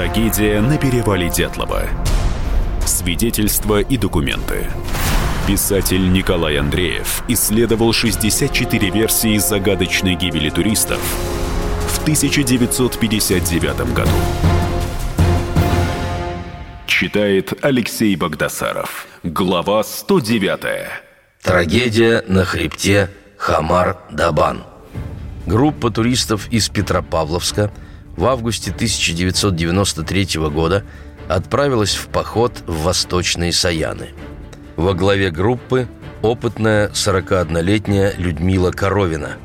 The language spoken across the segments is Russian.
Трагедия на перевале Дятлова. Свидетельства и документы. Писатель Николай Андреев исследовал 64 версии загадочной гибели туристов в 1959 году. Читает Алексей Богдасаров. Глава 109. Трагедия на хребте Хамар-Дабан. Группа туристов из Петропавловска в августе 1993 года отправилась в поход в Восточные Саяны. Во главе группы опытная 41-летняя Людмила Коровина,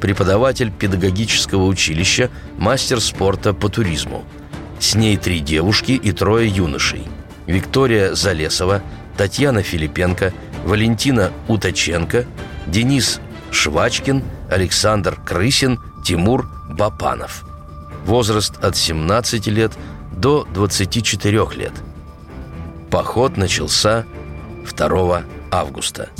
преподаватель педагогического училища, мастер спорта по туризму. С ней три девушки и трое юношей. Виктория Залесова, Татьяна Филипенко, Валентина Уточенко, Денис Швачкин, Александр Крысин, Тимур Бапанов. Возраст от 17 лет до 24 лет. Поход начался 2 августа.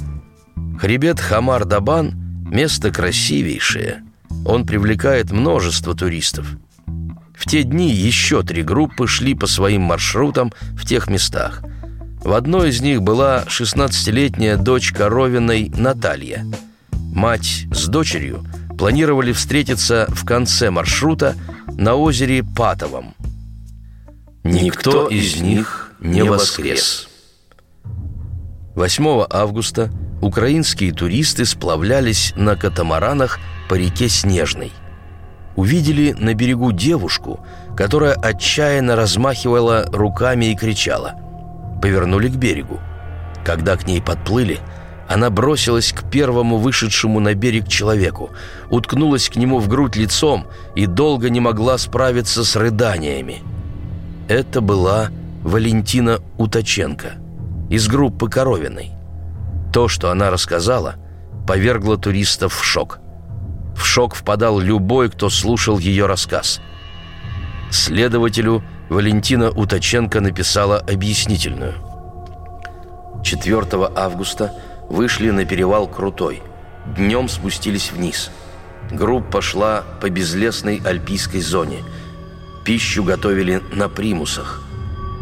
Хребет Хамар-Дабан – место красивейшее. Он привлекает множество туристов. В те дни еще три группы шли по своим маршрутам в тех местах. В одной из них была 16-летняя дочь Коровиной Наталья – Мать с дочерью планировали встретиться в конце маршрута на озере Патовом. Никто из них не воскрес. 8 августа украинские туристы сплавлялись на катамаранах по реке Снежной. Увидели на берегу девушку, которая отчаянно размахивала руками и кричала. Повернули к берегу. Когда к ней подплыли – она бросилась к первому вышедшему на берег человеку, уткнулась к нему в грудь лицом и долго не могла справиться с рыданиями. Это была Валентина Уточенко из группы Коровиной. То, что она рассказала, повергло туристов в шок. В шок впадал любой, кто слушал ее рассказ. Следователю Валентина Уточенко написала объяснительную. 4 августа – вышли на перевал Крутой. Днем спустились вниз. Группа шла по безлесной альпийской зоне. Пищу готовили на примусах.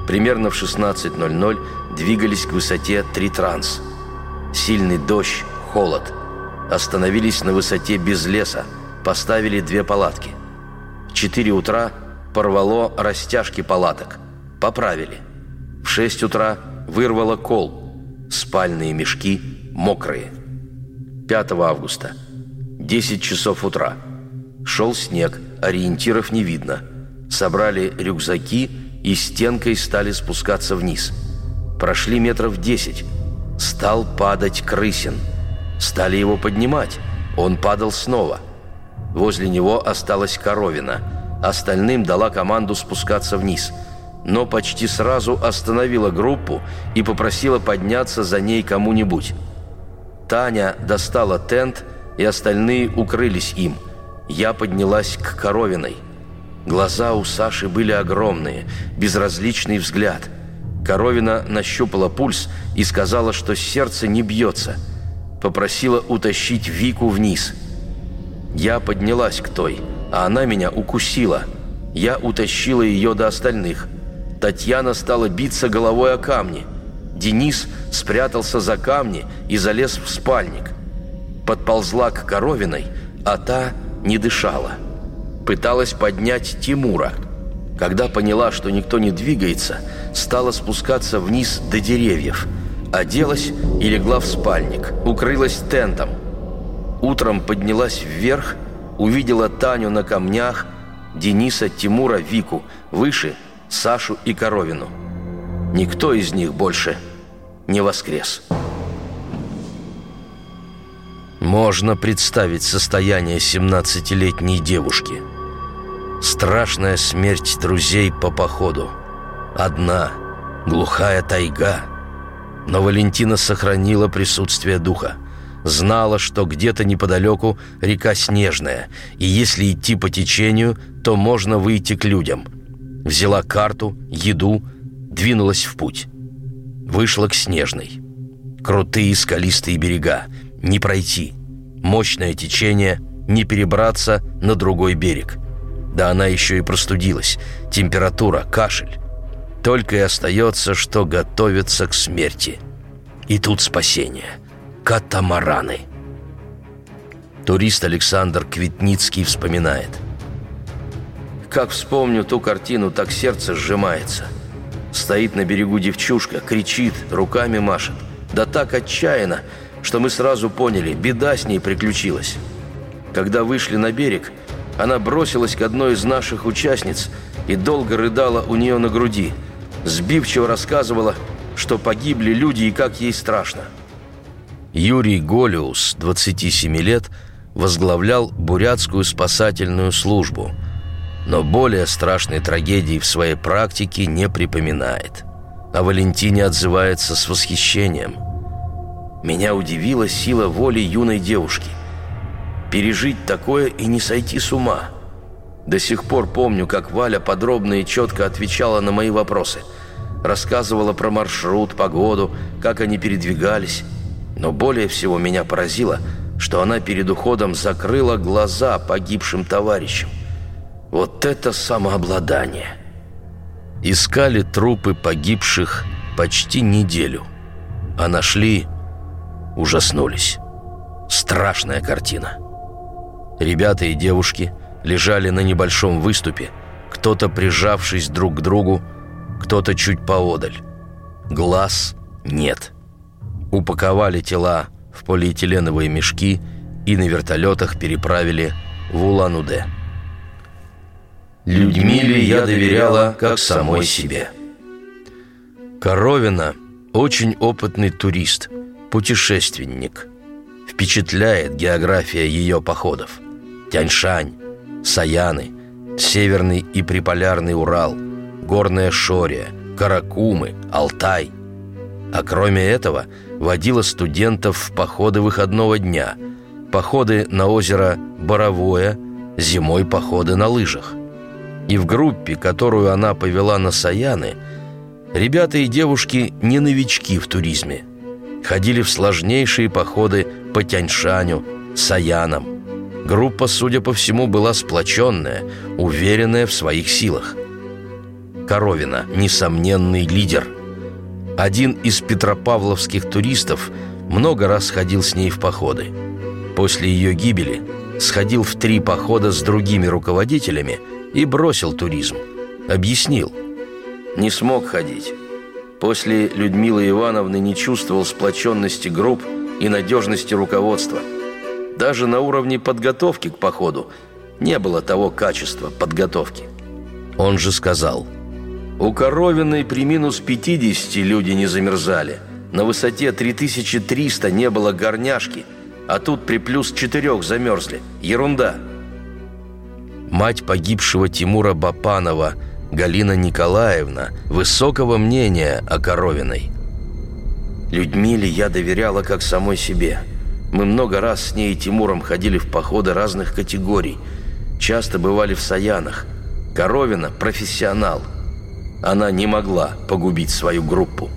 Примерно в 16.00 двигались к высоте 3 транс. Сильный дождь, холод. Остановились на высоте без леса, поставили две палатки. В 4 утра порвало растяжки палаток. Поправили. В 6 утра вырвало кол – спальные мешки мокрые. 5 августа. 10 часов утра. Шел снег, ориентиров не видно. Собрали рюкзаки и стенкой стали спускаться вниз. Прошли метров 10. Стал падать крысин. Стали его поднимать. Он падал снова. Возле него осталась коровина. Остальным дала команду спускаться вниз – но почти сразу остановила группу и попросила подняться за ней кому-нибудь. Таня достала тент, и остальные укрылись им. Я поднялась к Коровиной. Глаза у Саши были огромные, безразличный взгляд. Коровина нащупала пульс и сказала, что сердце не бьется. Попросила утащить Вику вниз. Я поднялась к той, а она меня укусила. Я утащила ее до остальных – Татьяна стала биться головой о камни. Денис спрятался за камни и залез в спальник. Подползла к Коровиной, а та не дышала. Пыталась поднять Тимура. Когда поняла, что никто не двигается, стала спускаться вниз до деревьев. Оделась и легла в спальник, укрылась тентом. Утром поднялась вверх, увидела Таню на камнях, Дениса, Тимура, Вику, выше – Сашу и Коровину. Никто из них больше не воскрес. Можно представить состояние 17-летней девушки. Страшная смерть друзей по походу. Одна, глухая тайга. Но Валентина сохранила присутствие духа. Знала, что где-то неподалеку река Снежная, и если идти по течению, то можно выйти к людям – взяла карту, еду, двинулась в путь. Вышла к Снежной. Крутые скалистые берега, не пройти. Мощное течение, не перебраться на другой берег. Да она еще и простудилась. Температура, кашель. Только и остается, что готовиться к смерти. И тут спасение. Катамараны. Турист Александр Квитницкий вспоминает. Как вспомню ту картину, так сердце сжимается. Стоит на берегу девчушка, кричит, руками машет. Да так отчаянно, что мы сразу поняли, беда с ней приключилась. Когда вышли на берег, она бросилась к одной из наших участниц и долго рыдала у нее на груди. Сбивчиво рассказывала, что погибли люди и как ей страшно. Юрий Голиус, 27 лет, возглавлял бурятскую спасательную службу, но более страшной трагедии в своей практике не припоминает. О Валентине отзывается с восхищением. «Меня удивила сила воли юной девушки – Пережить такое и не сойти с ума. До сих пор помню, как Валя подробно и четко отвечала на мои вопросы. Рассказывала про маршрут, погоду, как они передвигались. Но более всего меня поразило, что она перед уходом закрыла глаза погибшим товарищам. Вот это самообладание! Искали трупы погибших почти неделю. А нашли, ужаснулись. Страшная картина. Ребята и девушки лежали на небольшом выступе, кто-то прижавшись друг к другу, кто-то чуть поодаль. Глаз нет. Упаковали тела в полиэтиленовые мешки и на вертолетах переправили в Улан-Удэ. Людмиле я доверяла, как самой себе. Коровина – очень опытный турист, путешественник. Впечатляет география ее походов. Тяньшань, Саяны, Северный и Приполярный Урал, Горная Шория, Каракумы, Алтай. А кроме этого, водила студентов в походы выходного дня, походы на озеро Боровое, зимой походы на лыжах. И в группе, которую она повела на Саяны, ребята и девушки не новички в туризме. Ходили в сложнейшие походы по Тяньшаню, Саянам, Группа, судя по всему, была сплоченная, уверенная в своих силах. Коровина – несомненный лидер. Один из петропавловских туристов много раз ходил с ней в походы. После ее гибели сходил в три похода с другими руководителями и бросил туризм. Объяснил. Не смог ходить. После Людмилы Ивановны не чувствовал сплоченности групп и надежности руководства – даже на уровне подготовки к походу не было того качества подготовки. Он же сказал, «У Коровиной при минус 50 люди не замерзали, на высоте 3300 не было горняшки, а тут при плюс 4 замерзли. Ерунда!» Мать погибшего Тимура Бапанова, Галина Николаевна, высокого мнения о Коровиной. «Людмиле я доверяла как самой себе». Мы много раз с ней и Тимуром ходили в походы разных категорий. Часто бывали в Саянах. Коровина – профессионал. Она не могла погубить свою группу.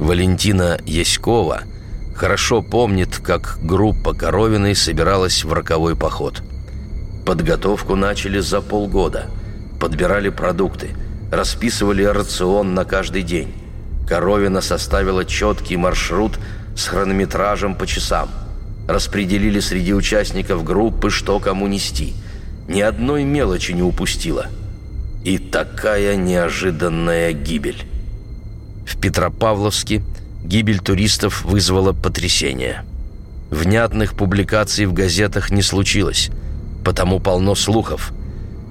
Валентина Яськова хорошо помнит, как группа Коровиной собиралась в роковой поход. Подготовку начали за полгода. Подбирали продукты, расписывали рацион на каждый день. Коровина составила четкий маршрут – с хронометражем по часам. Распределили среди участников группы, что кому нести. Ни одной мелочи не упустила. И такая неожиданная гибель. В Петропавловске гибель туристов вызвала потрясение. Внятных публикаций в газетах не случилось, потому полно слухов.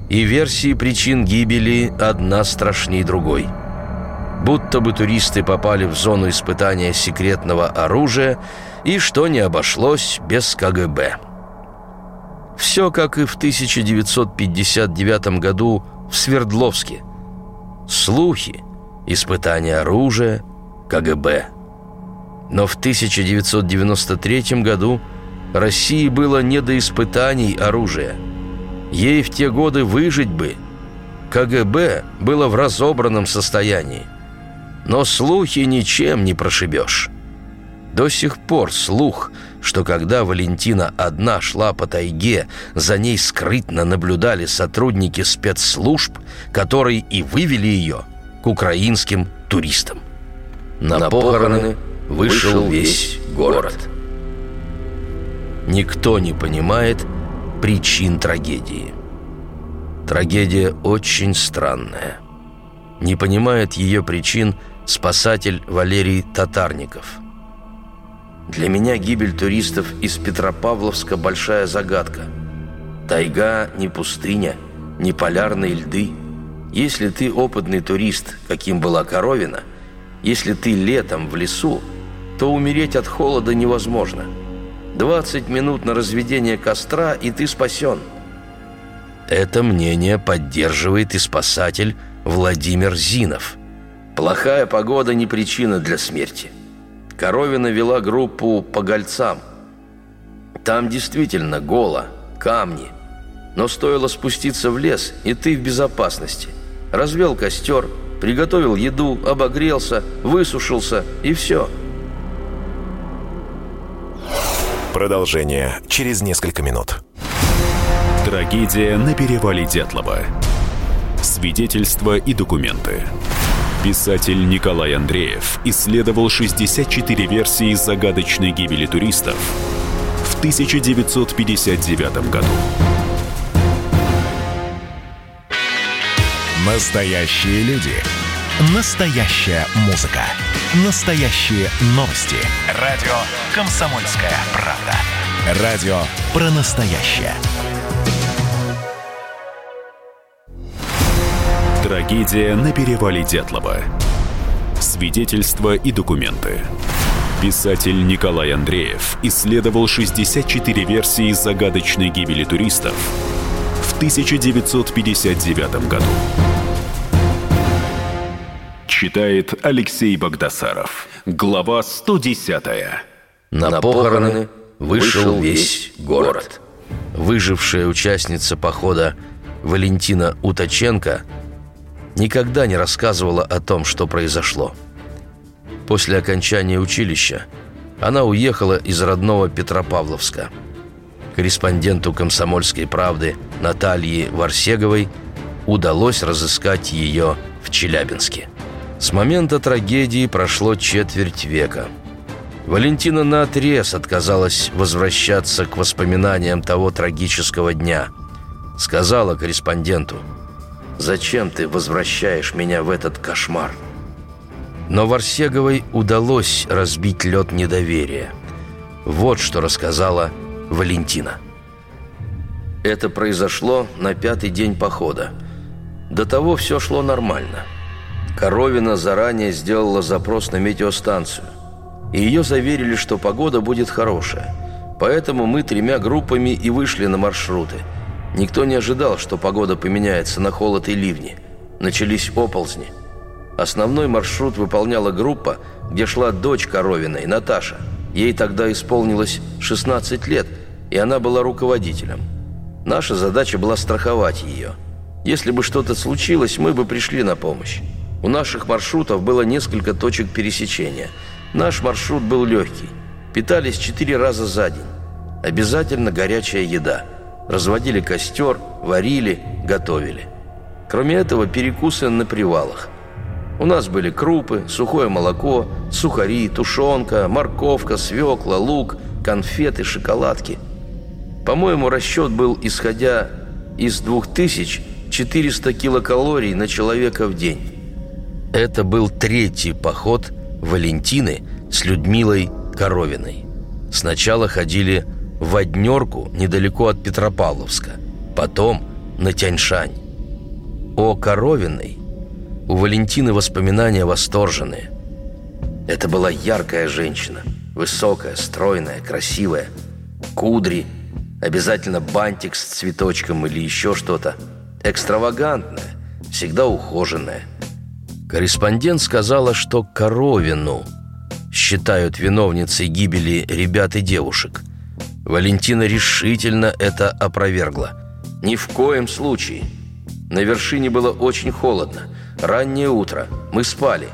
И версии причин гибели одна страшней другой – будто бы туристы попали в зону испытания секретного оружия и что не обошлось без КГБ. Все как и в 1959 году в Свердловске. Слухи, испытания оружия, КГБ. Но в 1993 году России было не до испытаний оружия. Ей в те годы выжить бы. КГБ было в разобранном состоянии но слухи ничем не прошибешь. До сих пор слух, что когда Валентина одна шла по тайге, за ней скрытно наблюдали сотрудники спецслужб, которые и вывели ее к украинским туристам. На похороны вышел весь город. Никто не понимает причин трагедии. Трагедия очень странная. Не понимает ее причин спасатель Валерий Татарников. Для меня гибель туристов из Петропавловска – большая загадка. Тайга не пустыня, не полярные льды. Если ты опытный турист, каким была Коровина, если ты летом в лесу, то умереть от холода невозможно. 20 минут на разведение костра, и ты спасен. Это мнение поддерживает и спасатель Владимир Зинов. Плохая погода не причина для смерти. Коровина вела группу по гольцам. Там действительно голо, камни. Но стоило спуститься в лес, и ты в безопасности. Развел костер, приготовил еду, обогрелся, высушился, и все. Продолжение через несколько минут. Трагедия на перевале Дятлова. Свидетельства и документы. Писатель Николай Андреев исследовал 64 версии загадочной гибели туристов в 1959 году. Настоящие люди. Настоящая музыка. Настоящие новости. Радио «Комсомольская правда». Радио про настоящее. Трагедия на перевале Дятлова. Свидетельства и документы. Писатель Николай Андреев исследовал 64 версии загадочной гибели туристов в 1959 году. Читает Алексей Богдасаров. Глава 110. На похороны вышел весь город. Выжившая участница похода Валентина Уточенко – никогда не рассказывала о том, что произошло. После окончания училища она уехала из родного Петропавловска. Корреспонденту «Комсомольской правды» Наталье Варсеговой удалось разыскать ее в Челябинске. С момента трагедии прошло четверть века. Валентина наотрез отказалась возвращаться к воспоминаниям того трагического дня. Сказала корреспонденту – Зачем ты возвращаешь меня в этот кошмар?» Но Варсеговой удалось разбить лед недоверия. Вот что рассказала Валентина. Это произошло на пятый день похода. До того все шло нормально. Коровина заранее сделала запрос на метеостанцию. И ее заверили, что погода будет хорошая. Поэтому мы тремя группами и вышли на маршруты – Никто не ожидал, что погода поменяется на холод и ливни. Начались оползни. Основной маршрут выполняла группа, где шла дочь Коровиной, Наташа. Ей тогда исполнилось 16 лет, и она была руководителем. Наша задача была страховать ее. Если бы что-то случилось, мы бы пришли на помощь. У наших маршрутов было несколько точек пересечения. Наш маршрут был легкий. Питались четыре раза за день. Обязательно горячая еда – разводили костер, варили, готовили. Кроме этого, перекусы на привалах. У нас были крупы, сухое молоко, сухари, тушенка, морковка, свекла, лук, конфеты, шоколадки. По-моему, расчет был, исходя из 2400 килокалорий на человека в день. Это был третий поход Валентины с Людмилой Коровиной. Сначала ходили в Однерку, недалеко от Петропавловска, потом на Тяньшань. О Коровиной у Валентины воспоминания восторженные. Это была яркая женщина, высокая, стройная, красивая, кудри, обязательно бантик с цветочком или еще что-то, экстравагантная, всегда ухоженная. Корреспондент сказала, что Коровину считают виновницей гибели ребят и девушек – Валентина решительно это опровергла. Ни в коем случае. На вершине было очень холодно. Раннее утро. Мы спали.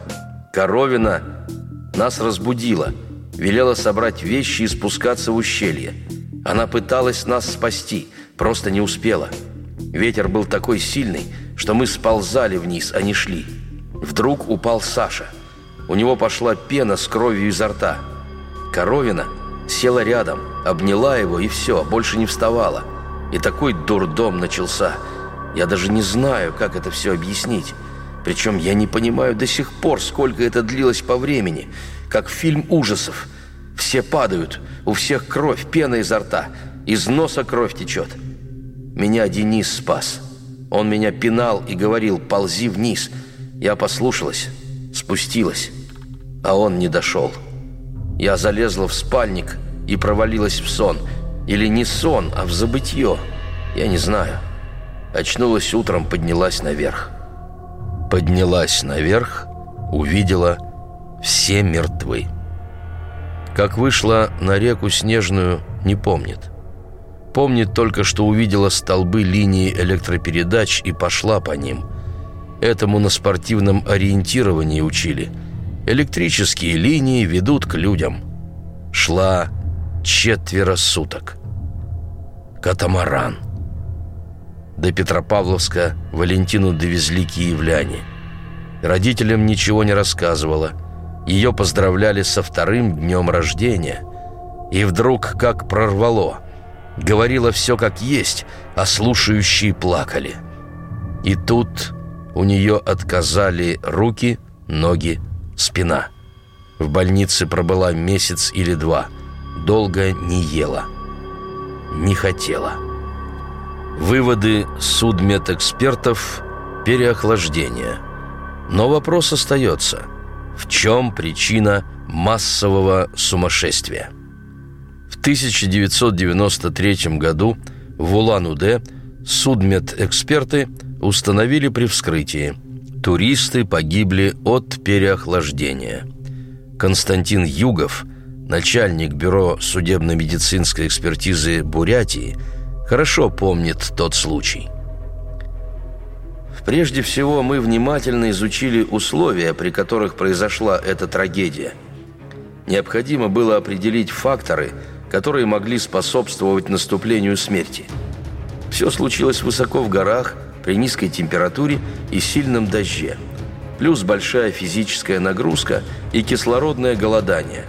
Коровина нас разбудила. велела собрать вещи и спускаться в ущелье. Она пыталась нас спасти, просто не успела. Ветер был такой сильный, что мы сползали вниз, а не шли. Вдруг упал Саша. У него пошла пена с кровью изо рта. Коровина села рядом, обняла его и все, больше не вставала. И такой дурдом начался. Я даже не знаю, как это все объяснить. Причем я не понимаю до сих пор, сколько это длилось по времени. Как фильм ужасов. Все падают, у всех кровь, пена изо рта. Из носа кровь течет. Меня Денис спас. Он меня пинал и говорил «ползи вниз». Я послушалась, спустилась, а он не дошел. Я залезла в спальник и провалилась в сон. Или не сон, а в забытье. Я не знаю. Очнулась утром, поднялась наверх. Поднялась наверх, увидела все мертвы. Как вышла на реку Снежную, не помнит. Помнит только, что увидела столбы линии электропередач и пошла по ним. Этому на спортивном ориентировании учили. Электрические линии ведут к людям. Шла четверо суток. Катамаран. До Петропавловска Валентину довезли киевляне. Родителям ничего не рассказывала. Ее поздравляли со вторым днем рождения. И вдруг как прорвало – говорила все как есть, а слушающие плакали. И тут у нее отказали руки, ноги, спина. В больнице пробыла месяц или два. Долго не ела. Не хотела. Выводы судмедэкспертов – переохлаждение. Но вопрос остается – в чем причина массового сумасшествия? 1993 году в Улан-Удэ судмедэксперты установили при вскрытии туристы погибли от переохлаждения. Константин Югов, начальник бюро судебно-медицинской экспертизы Бурятии, хорошо помнит тот случай. Прежде всего, мы внимательно изучили условия, при которых произошла эта трагедия. Необходимо было определить факторы – которые могли способствовать наступлению смерти. Все случилось высоко в горах, при низкой температуре и сильном дожде. Плюс большая физическая нагрузка и кислородное голодание.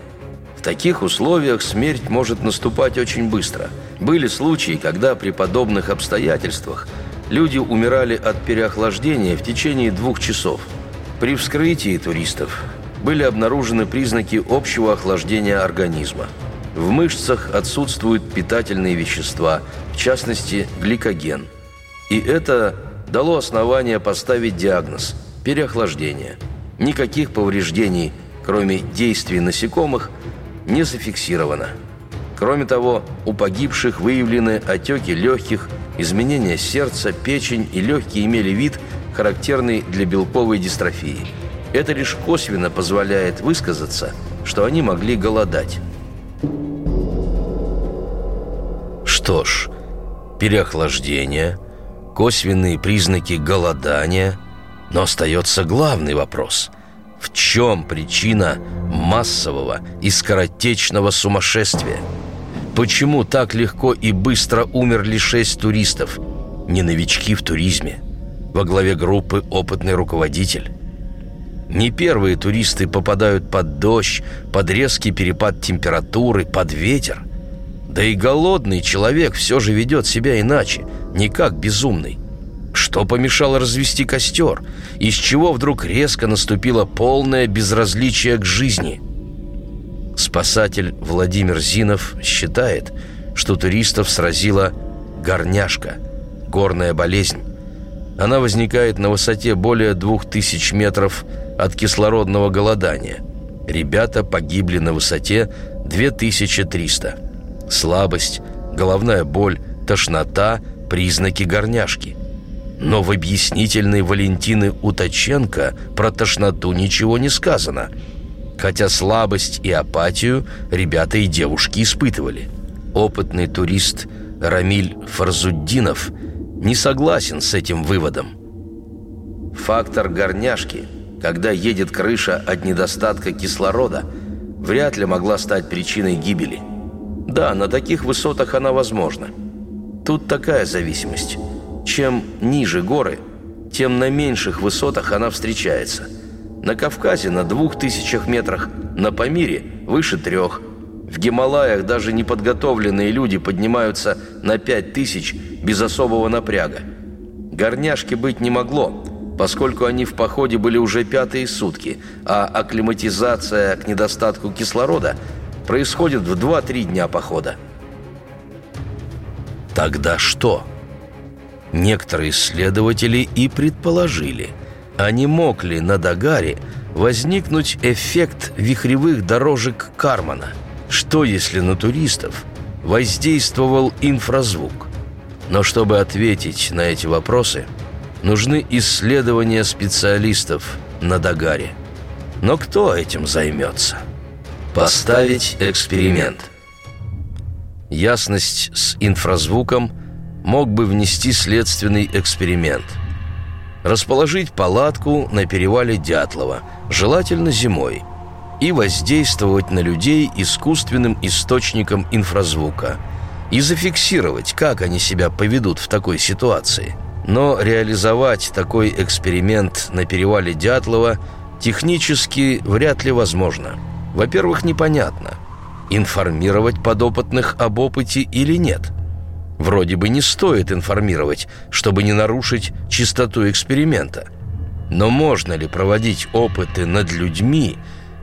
В таких условиях смерть может наступать очень быстро. Были случаи, когда при подобных обстоятельствах люди умирали от переохлаждения в течение двух часов. При вскрытии туристов были обнаружены признаки общего охлаждения организма – в мышцах отсутствуют питательные вещества, в частности, гликоген. И это дало основание поставить диагноз – переохлаждение. Никаких повреждений, кроме действий насекомых, не зафиксировано. Кроме того, у погибших выявлены отеки легких, изменения сердца, печень и легкие имели вид, характерный для белковой дистрофии. Это лишь косвенно позволяет высказаться, что они могли голодать. Что ж, переохлаждение, косвенные признаки голодания, но остается главный вопрос. В чем причина массового и скоротечного сумасшествия? Почему так легко и быстро умерли шесть туристов? Не новички в туризме. Во главе группы опытный руководитель. Не первые туристы попадают под дождь, под резкий перепад температуры, под ветер – да и голодный человек все же ведет себя иначе, не как безумный. Что помешало развести костер? Из чего вдруг резко наступило полное безразличие к жизни? Спасатель Владимир Зинов считает, что туристов сразила горняшка, горная болезнь. Она возникает на высоте более двух тысяч метров от кислородного голодания. Ребята погибли на высоте 2300 слабость, головная боль, тошнота – признаки горняшки. Но в объяснительной Валентины Уточенко про тошноту ничего не сказано. Хотя слабость и апатию ребята и девушки испытывали. Опытный турист Рамиль Фарзуддинов не согласен с этим выводом. Фактор горняшки, когда едет крыша от недостатка кислорода – вряд ли могла стать причиной гибели. Да, на таких высотах она возможна. Тут такая зависимость. Чем ниже горы, тем на меньших высотах она встречается. На Кавказе на двух тысячах метрах, на Памире выше трех. В Гималаях даже неподготовленные люди поднимаются на пять тысяч без особого напряга. Горняшки быть не могло, поскольку они в походе были уже пятые сутки, а акклиматизация к недостатку кислорода происходит в 2-3 дня похода. Тогда что? Некоторые исследователи и предположили, а не мог ли на Дагаре возникнуть эффект вихревых дорожек Кармана? Что если на туристов воздействовал инфразвук? Но чтобы ответить на эти вопросы, нужны исследования специалистов на Дагаре. Но кто этим займется? Поставить эксперимент. Ясность с инфразвуком – мог бы внести следственный эксперимент. Расположить палатку на перевале Дятлова, желательно зимой, и воздействовать на людей искусственным источником инфразвука и зафиксировать, как они себя поведут в такой ситуации. Но реализовать такой эксперимент на перевале Дятлова технически вряд ли возможно. Во-первых, непонятно, информировать подопытных об опыте или нет – Вроде бы не стоит информировать, чтобы не нарушить чистоту эксперимента. Но можно ли проводить опыты над людьми,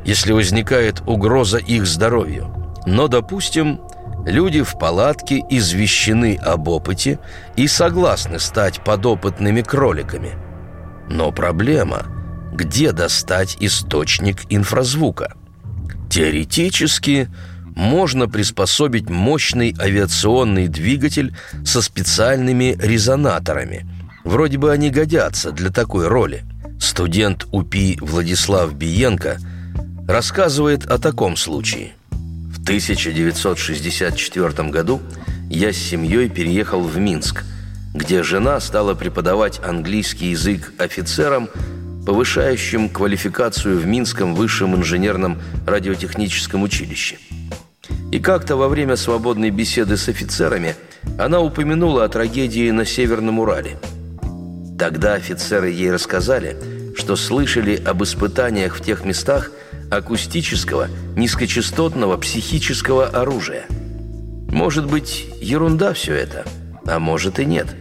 если возникает угроза их здоровью? Но, допустим, люди в палатке извещены об опыте и согласны стать подопытными кроликами. Но проблема – где достать источник инфразвука? Теоретически – можно приспособить мощный авиационный двигатель со специальными резонаторами. Вроде бы они годятся для такой роли. Студент УПИ Владислав Биенко рассказывает о таком случае. В 1964 году я с семьей переехал в Минск, где жена стала преподавать английский язык офицерам, повышающим квалификацию в Минском высшем инженерном радиотехническом училище – и как-то во время свободной беседы с офицерами она упомянула о трагедии на Северном Урале. Тогда офицеры ей рассказали, что слышали об испытаниях в тех местах акустического, низкочастотного психического оружия. Может быть, ерунда все это, а может и нет –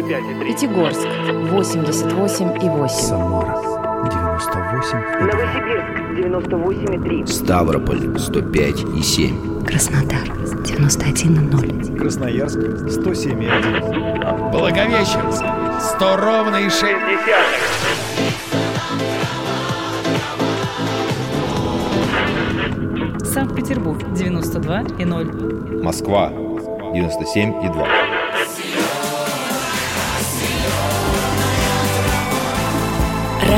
Пятигорск 88,8. Самара 98. Новосибирск 98,3. Ставрополь 105,7. Краснодар 91,0. Красноярск 107,1. Благовещенск 100 ровно и 6 Санкт-Петербург 92,0. Москва 97,2.